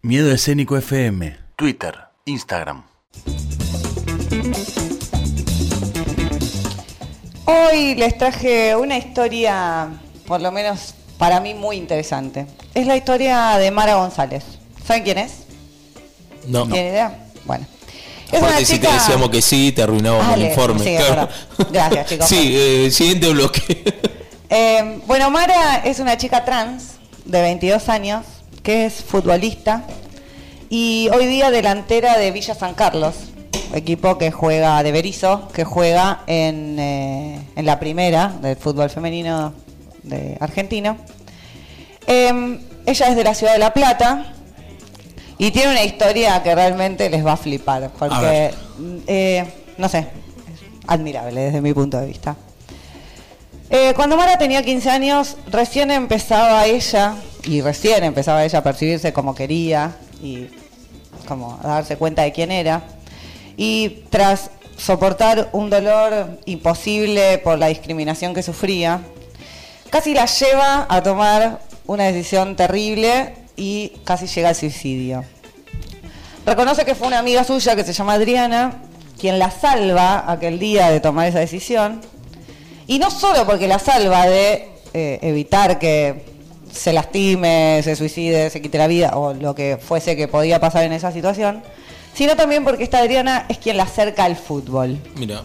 Miedo Escénico FM, Twitter, Instagram. Hoy les traje una historia, por lo menos para mí, muy interesante. Es la historia de Mara González. ¿Saben quién es? No. ¿Tienen idea? Bueno. Es Aparte, si te decíamos que sí, te arruinábamos el informe. Sí, Gracias, chicos. sí, eh, siguiente bloque. Eh, bueno, Mara es una chica trans de 22 años que es futbolista y hoy día delantera de Villa San Carlos, equipo que juega de Berizo, que juega en, eh, en la primera del fútbol femenino de argentino. Em, ella es de la ciudad de La Plata y tiene una historia que realmente les va a flipar, porque, eh, no sé, es admirable desde mi punto de vista. Eh, cuando Mara tenía 15 años, recién empezaba ella, y recién empezaba ella a percibirse como quería y como a darse cuenta de quién era. Y tras soportar un dolor imposible por la discriminación que sufría, casi la lleva a tomar una decisión terrible y casi llega al suicidio. Reconoce que fue una amiga suya que se llama Adriana quien la salva aquel día de tomar esa decisión y no solo porque la salva de eh, evitar que se lastime, se suicide, se quite la vida o lo que fuese que podía pasar en esa situación, sino también porque esta Adriana es quien la acerca al fútbol. Mira.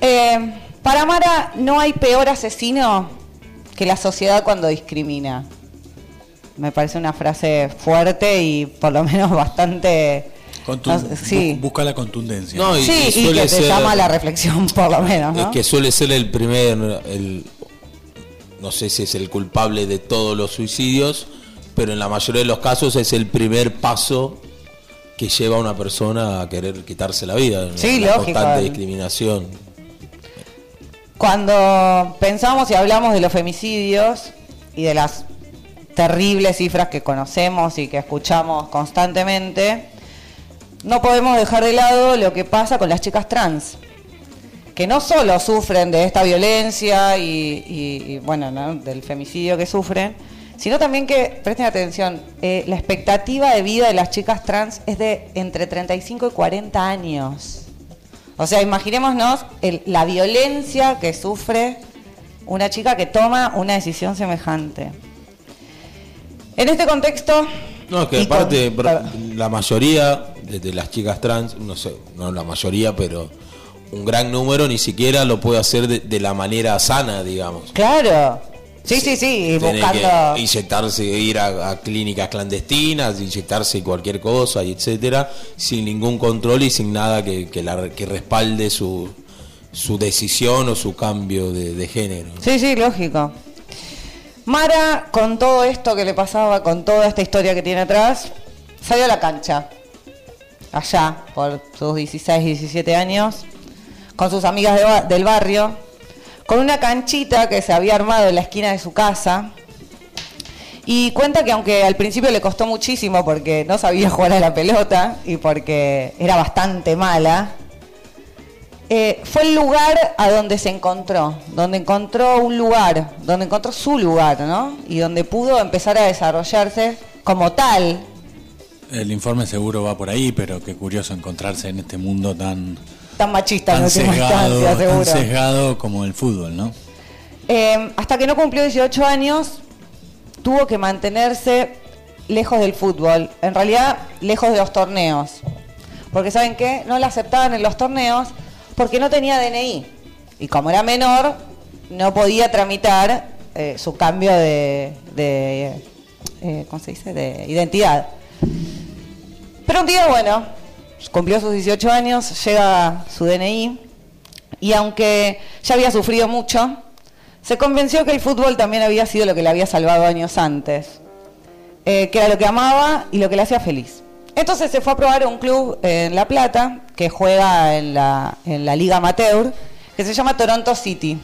Eh, para Mara no hay peor asesino que la sociedad cuando discrimina. Me parece una frase fuerte y por lo menos bastante Busca la contundencia. sí, y, que te llama a la reflexión, por lo menos. Es que suele ser el primer, el, no sé si es el culpable de todos los suicidios, pero en la mayoría de los casos es el primer paso que lleva a una persona a querer quitarse la vida. Sí, la constante discriminación. Cuando pensamos y hablamos de los femicidios y de las terribles cifras que conocemos y que escuchamos constantemente, no podemos dejar de lado lo que pasa con las chicas trans, que no solo sufren de esta violencia y, bueno, del femicidio que sufren, sino también que, presten atención, eh, la expectativa de vida de las chicas trans es de entre 35 y 40 años. O sea, imaginémonos la violencia que sufre una chica que toma una decisión semejante. En este contexto... No, que aparte la mayoría de, las chicas trans, no sé, no la mayoría, pero un gran número ni siquiera lo puede hacer de, la manera sana, digamos. Claro. Sí, sí, sí, buscando... inyectarse, ir a, clínicas clandestinas, inyectarse cualquier cosa, y etcétera, sin ningún control y sin nada que, que, la, que respalde su, su decisión o su cambio de, de género. Sí, sí, lógico. Mara, con todo esto que le pasaba, con toda esta historia que tiene atrás, salió a la cancha allá por sus 16, 17 años, con sus amigas del barrio, con una canchita que se había armado en la esquina de su casa. Y cuenta que aunque al principio le costó muchísimo porque no sabía jugar a la pelota y porque era bastante mala, eh, fue el lugar a donde se encontró, donde encontró un lugar, donde encontró su lugar, ¿no? Y donde pudo empezar a desarrollarse como tal, el informe seguro va por ahí, pero qué curioso encontrarse en este mundo tan tan machista tan sesgado, tan sesgado como el fútbol, ¿no? Em, hasta que no cumplió 18 años, tuvo que mantenerse lejos del fútbol, en realidad lejos de los torneos. Porque ¿saben qué? No la aceptaban en los torneos porque no tenía DNI. Y como era menor, no podía tramitar eh, su cambio de, eh, ¿cómo se dice? de identidad. Pero un día, bueno, cumplió sus 18 años, llega su DNI y aunque ya había sufrido mucho, se convenció que el fútbol también había sido lo que le había salvado años antes, eh, que era lo que amaba y lo que le hacía feliz. Entonces se fue a probar a un club en La Plata que juega en la, en la Liga Amateur, que se llama Toronto City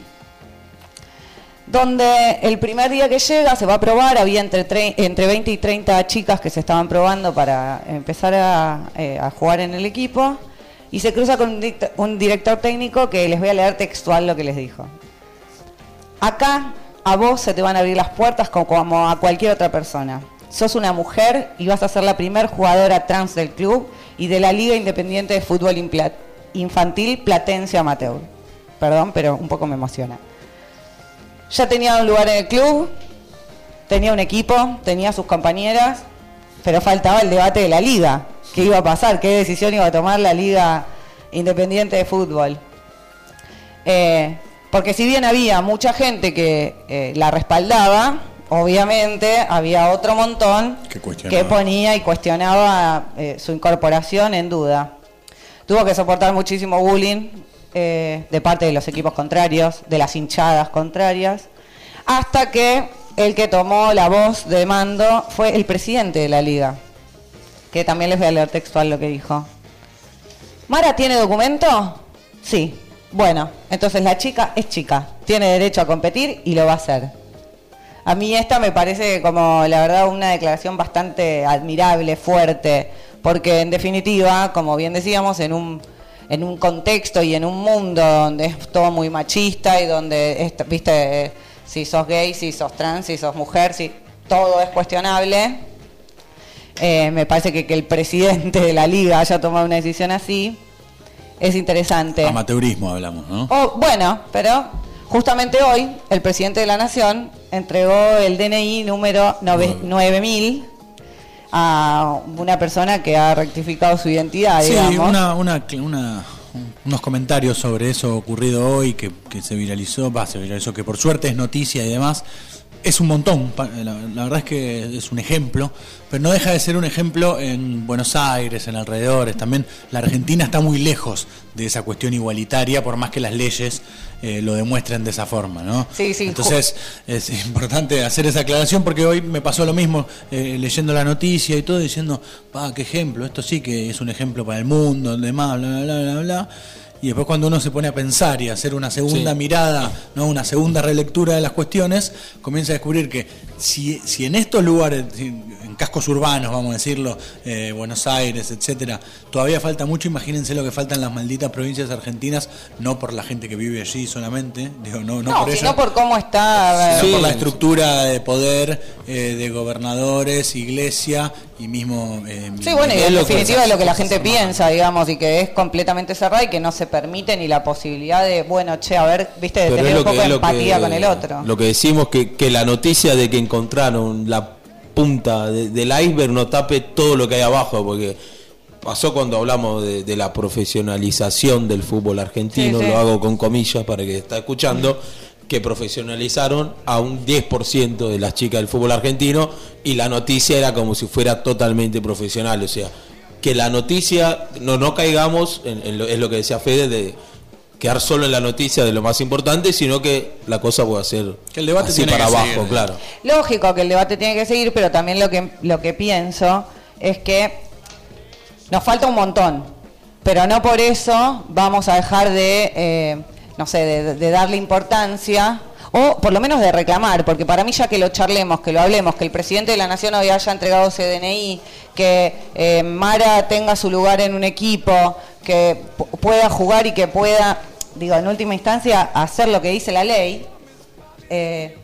donde el primer día que llega se va a probar, había entre, entre 20 y 30 chicas que se estaban probando para empezar eh, a, jugar en el equipo, y se cruza con un director técnico que les voy a leer textual lo que les dijo. Acá a vos se te van a abrir las puertas como, a cualquier otra persona. sos una mujer y vas a ser la primer jugadora trans del club y de la Liga Independiente de Fútbol Infantil Platense Amateur. Perdón, pero un poco me emociona. Ya tenía un lugar en el club, tenía un equipo, tenía sus compañeras, pero faltaba el debate de la liga. ¿Qué iba a pasar? ¿Qué decisión iba a tomar la Liga Independiente de Fútbol? Eh, porque si bien había mucha gente que eh, la respaldaba, obviamente había otro montón Que ponía y cuestionaba eh, su incorporación en duda. Tuvo que soportar muchísimo bullying eh, de parte de los equipos contrarios, de las hinchadas contrarias, hasta que el que tomó la voz de mando fue el presidente de la liga, que también les voy a leer textual lo que dijo. ¿Mara tiene documento? Sí. Bueno, entonces la chica es chica, tiene derecho a competir y lo va a hacer. A mí esta me parece como, la verdad, una declaración bastante admirable, fuerte, porque en definitiva, como bien decíamos, en un, en un contexto y en un mundo donde es todo muy machista y donde, es- viste, si sos gay, si sos trans, si sos mujer, si todo es cuestionable, eh, me parece que, que el presidente de la liga haya tomado una decisión así es interesante. Amateurismo hablamos, ¿no? Oh, bueno, pero justamente hoy el presidente de la Nación entregó el DNI número nove- 9000 a una persona que ha rectificado su identidad, Sí, digamos. una, una, una- unos comentarios sobre eso ocurrido hoy que, que se viralizó, va, se viralizó, que por suerte es noticia y demás. Es un montón, la verdad es que es un ejemplo, pero no deja de ser un ejemplo en Buenos Aires, en alrededores. También la Argentina está muy lejos de esa cuestión igualitaria, por más que las leyes eh, lo demuestren de esa forma, ¿no? Sí, sí, Entonces es importante hacer esa aclaración porque hoy me pasó lo mismo eh, leyendo la noticia y todo diciendo, pa, qué ejemplo, esto sí que es un ejemplo para el mundo, demás, bla, bla, bla, bla, bla. Y después cuando uno se pone a pensar y a hacer una segunda Sí. mirada, no una segunda relectura de las cuestiones, comienza a descubrir que si, si en estos lugares, si cascos urbanos, vamos a decirlo, eh, Buenos Aires, etcétera, todavía falta mucho, imagínense lo que falta en las malditas provincias argentinas, no por la gente que vive allí solamente, digo, no, no, no, por sino ello, por cómo está... sino Sí. por la estructura de poder eh, de gobernadores, iglesia y mismo... eh, Sí, bueno, y Es en definitiva es lo que la gente piensa, digamos, y que es completamente cerrada y que no se permite ni la posibilidad de, bueno, che, a ver, viste, de Pero tener un poco de empatía que- con el otro. Lo que decimos que, que la noticia de que encontraron la punta de- del iceberg no tape todo lo que hay abajo, porque pasó cuando hablamos de, de la profesionalización del fútbol argentino, Sí, sí. lo hago con comillas para que está escuchando, que profesionalizaron a un 10% de las chicas del fútbol argentino y la noticia era como si fuera totalmente profesional, o sea, que la noticia, no, no caigamos en, en lo, es lo que decía Fede, de quedar solo en la noticia de lo más importante, sino que la cosa pueda ser Que el debate así tiene para que abajo, seguir. claro. Lógico que el debate tiene que seguir, pero también lo que, lo que pienso es que nos falta un montón, pero no por eso vamos a dejar de, eh, no sé, de, de darle importancia o por lo menos de reclamar, porque para mí ya que lo charlemos, que lo hablemos, que el presidente de la Nación hoy haya entregado ese DNI, que eh, Mara tenga su lugar en un equipo, que pu- pueda jugar y que pueda, digo, en última instancia, hacer lo que dice la ley, eh,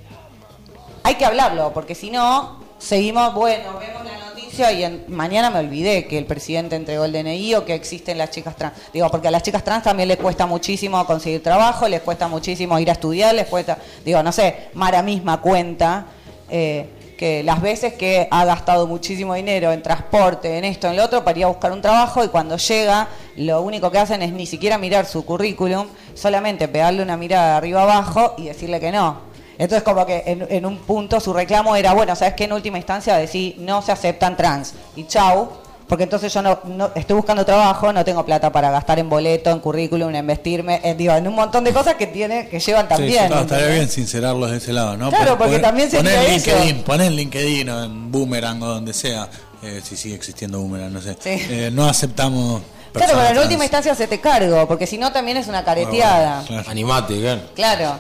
hay que hablarlo, porque si no, seguimos, bueno, vemos la noticia y mañana me olvidé que el presidente entregó el DNI o que existen las chicas trans. Digo, porque a las chicas trans también les cuesta muchísimo conseguir trabajo, les cuesta muchísimo ir a estudiar, les cuesta, digo, no sé, Mara misma cuenta eh, que las veces que ha gastado muchísimo dinero en transporte, en esto, en lo otro, para ir a buscar un trabajo y cuando llega, lo único que hacen es ni siquiera mirar su currículum, solamente pegarle una mirada de arriba abajo y decirle que no. Entonces como que en, en un punto su reclamo era, bueno, ¿sabes qué? En última instancia decir, no se aceptan trans. Y chau, porque entonces yo no, no- estoy buscando trabajo, no tengo plata para gastar en boleto, en currículum, en vestirme, en, digo, en un montón de cosas que tiene, que llevan también. No, estaría bien sincerarlos de ese lado, ¿no? Claro, porque poner- también sería poner en eso. LinkedIn, poner en LinkedIn o en Boomerang o donde sea, eh, si sigue existiendo Boomerang, no sé. Sí. Eh, no aceptamos. Claro, pero en última instancia se te cargo, porque si no también es una careteada. Claro. Animate, claro. Claro.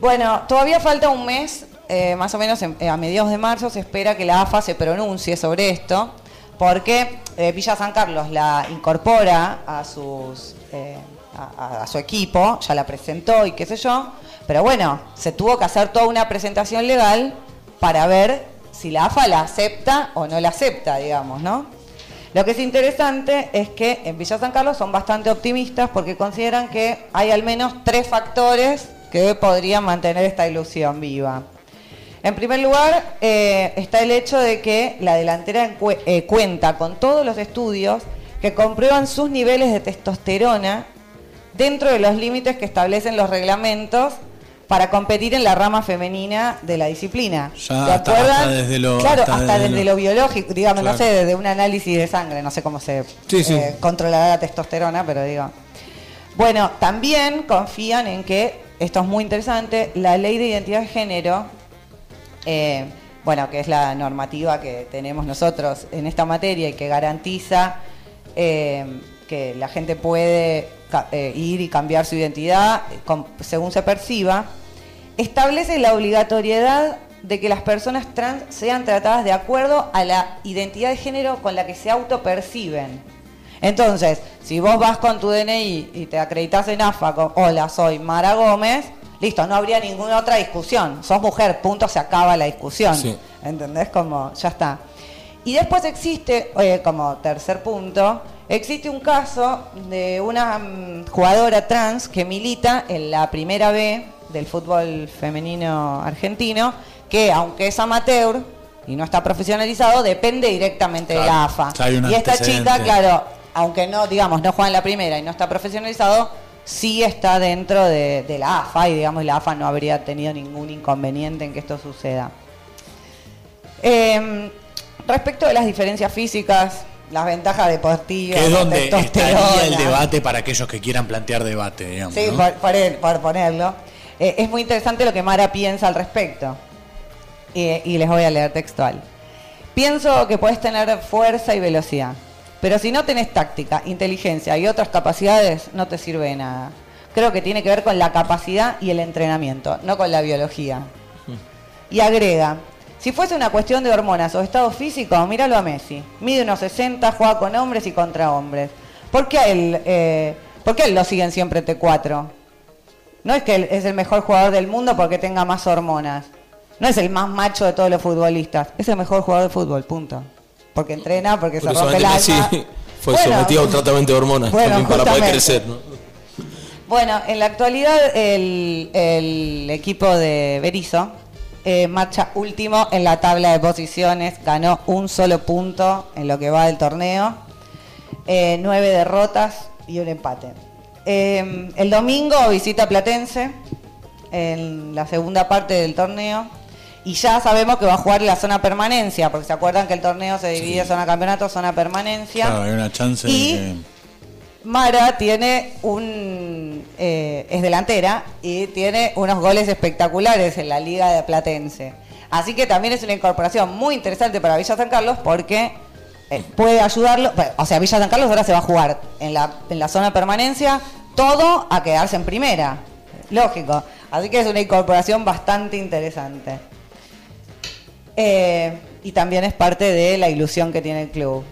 Bueno, todavía falta un mes, eh, más o menos en- eh, a mediados de marzo se espera que la AFA se pronuncie sobre esto, porque eh, Villa San Carlos la incorpora a sus a su equipo, ya la presentó y qué sé yo, pero bueno, se tuvo que hacer toda una presentación legal para ver si la AFA la acepta o no la acepta, digamos, ¿no? Lo que es interesante es que en Villa San Carlos son bastante optimistas porque consideran que hay al menos tres factores que podrían mantener esta ilusión viva. En primer lugar, eh, está el hecho de que la delantera eh, cuenta con todos los estudios que comprueban sus niveles de testosterona dentro de los límites que establecen los reglamentos para competir en la rama femenina de la disciplina. Ya hasta, desde lo, claro, hasta, desde, lo... biológico, digamos, no sé, desde un análisis de sangre, no sé cómo se eh, controlará la testosterona, pero digo. Bueno, también confían en que, esto es muy interesante, la ley de identidad de género, eh, bueno, que es la normativa que tenemos nosotros en esta materia y que garantiza eh, que la gente puede ir y cambiar su identidad según se perciba, establece la obligatoriedad de que las personas trans sean tratadas de acuerdo a la identidad de género con la que se autoperciben. Entonces, si vos vas con tu DNI y te acreditas en AFA con, hola, soy Mara Gómez, listo, no habría ninguna otra discusión. Sos mujer, punto, se acaba la discusión. ¿Entendés? Como, ya está. Y después existe, eh, como tercer punto, existe un caso de una mm, jugadora trans que milita en la primera B del fútbol femenino argentino, que aunque es amateur y no está profesionalizado, depende directamente de la AFA. Y esta chica, claro, aunque no, digamos, no juega en la primera y no está profesionalizado, sí está dentro de, la AFA y digamos la AFA no habría tenido ningún inconveniente en que esto suceda. Em, respecto de las diferencias físicas, las ventajas deportivas. Que es donde estaría el debate para aquellos que quieran plantear debate, digamos. Sí, por, ponerlo. Eh, es muy interesante lo que Mara piensa al respecto. y les voy a leer textual. Pienso que puedes tener fuerza y velocidad, pero si no tenés táctica, inteligencia y otras capacidades, no te sirve de nada. Creo que tiene que ver con la capacidad y el entrenamiento, no con la biología. Y agrega, si fuese una cuestión de hormonas o estado físico, míralo a Messi. Mide unos 60, juega con hombres y contra hombres. ¿Por qué él, eh, ¿por qué él lo siguen siempre T4? No es que él es el mejor jugador del mundo porque tenga más hormonas. No es el más macho de todos los futbolistas. Es el mejor jugador de fútbol, punto. Porque entrena, porque se rompe el alma. fue sometido a un tratamiento de hormonas para poder crecer. Bueno, en la actualidad el, equipo de Berizzo eh, marcha último en la tabla de posiciones. Ganó un solo punto en lo que va del torneo. Eh, nueve derrotas y un empate. Em, el domingo visita Platense en la segunda parte del torneo y ya sabemos que va a jugar la zona permanencia, porque se acuerdan que el torneo se divide en zona campeonato, zona permanencia. Claro, hay una chance y Mara tiene un eh, es delantera y tiene unos goles espectaculares en la liga de Platense. Así que también es una incorporación muy interesante para Villa San Carlos porque eh, puede ayudarlo. O sea, Villa San Carlos ahora se va a jugar en la, en la zona de permanencia todo a quedarse en primera. Lógico. Así que es una incorporación bastante interesante. Eh, y también es parte de la ilusión que tiene el club.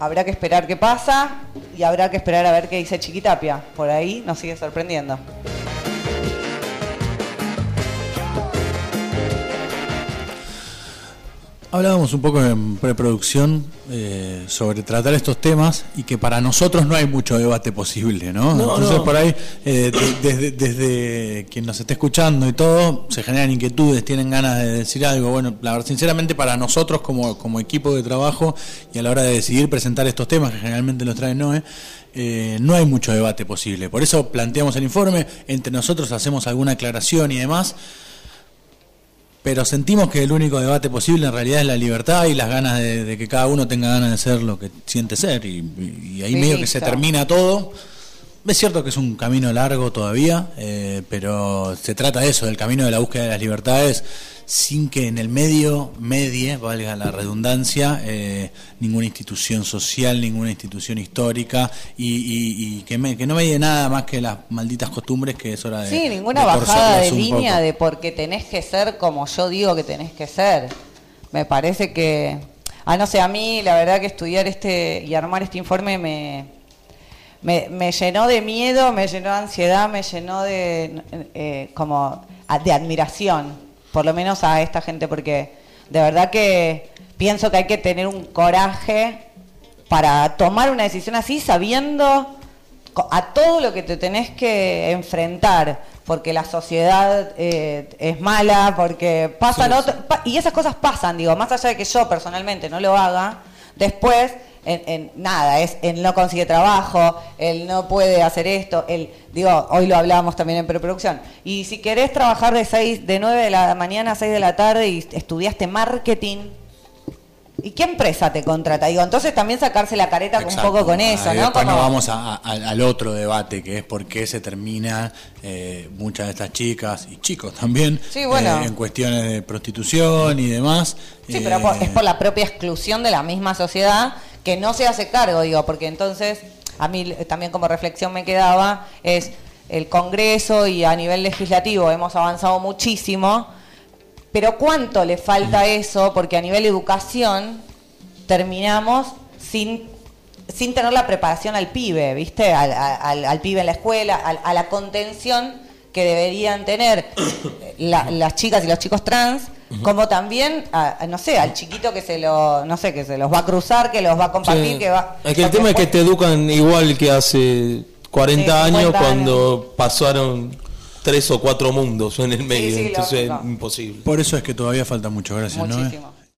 Habrá que esperar qué pasa y habrá que esperar a ver qué dice Chiquitapia. Por ahí nos sigue sorprendiendo. Hablábamos un poco en preproducción eh, sobre tratar estos temas y que para nosotros no hay mucho debate posible, ¿no? Entonces por ahí, eh, desde, quien nos esté escuchando y todo, se generan inquietudes, tienen ganas de decir algo. Bueno, la verdad, sinceramente para nosotros como, como equipo de trabajo y a la hora de decidir presentar estos temas, que generalmente los trae Noé, eh, no hay mucho debate posible. Por eso planteamos el informe, entre nosotros hacemos alguna aclaración y demás pero sentimos que el único debate posible en realidad es la libertad y las ganas de, que cada uno tenga ganas de ser lo que siente ser y, ahí medio que se termina todo. Es cierto que es un camino largo todavía, eh, pero se trata de eso, del camino de la búsqueda de las libertades sin que en el medio medie, valga la redundancia, eh, ninguna institución social, ninguna institución histórica y, que, que, no medie nada más que las malditas costumbres que es hora de... Sí, ninguna bajada de línea de porque tenés que ser como yo digo que tenés que ser. Me parece que... Ah, no sé, a mí la verdad que estudiar este y armar este informe me, me, llenó de miedo, me llenó de ansiedad, me llenó de, eh, como, de admiración por lo menos a esta gente, porque de verdad que pienso que hay que tener un coraje para tomar una decisión así sabiendo a todo lo que te tenés que enfrentar, porque la sociedad eh, es mala, porque pasan otro- pa- y esas cosas pasan, digo, más allá de que yo personalmente no lo haga, después en, en nada, es él no consigue trabajo, él no puede hacer esto, él, digo, hoy lo hablábamos también en preproducción. Y si querés trabajar de seis, de 9 de la mañana a 6 de la tarde y estudiaste marketing, ¿Y qué empresa te contrata? Digo, entonces también sacarse la careta un poco con eso, Ahí ¿no? Después Como- nos vamos a- a- al otro debate, que es por qué se termina eh, muchas de estas chicas y chicos también Sí, bueno. eh, en cuestiones de prostitución y demás. Sí, pero por- Eh, es por la propia exclusión de la misma sociedad que no se hace cargo, digo, porque entonces a mí también como reflexión me quedaba es el Congreso y a nivel legislativo hemos avanzado muchísimo, pero ¿cuánto le falta eso? Porque a nivel educación terminamos sin, sin tener la preparación al pibe, ¿viste? Al, al- al pibe en la escuela, al- a la contención que deberían tener la- las chicas y los chicos trans, como también, a- a, no sé, al chiquito que se lo, no sé, que se los va a cruzar, que los va a compartir, Sí. que va... Es que el tema es que te educan igual que hace 40 Sí, años 50 cuando pasaron tres o cuatro mundos en el medio, sí, entonces lógico. imposible. Por eso es que todavía falta mucho, gracias. Muchísimo.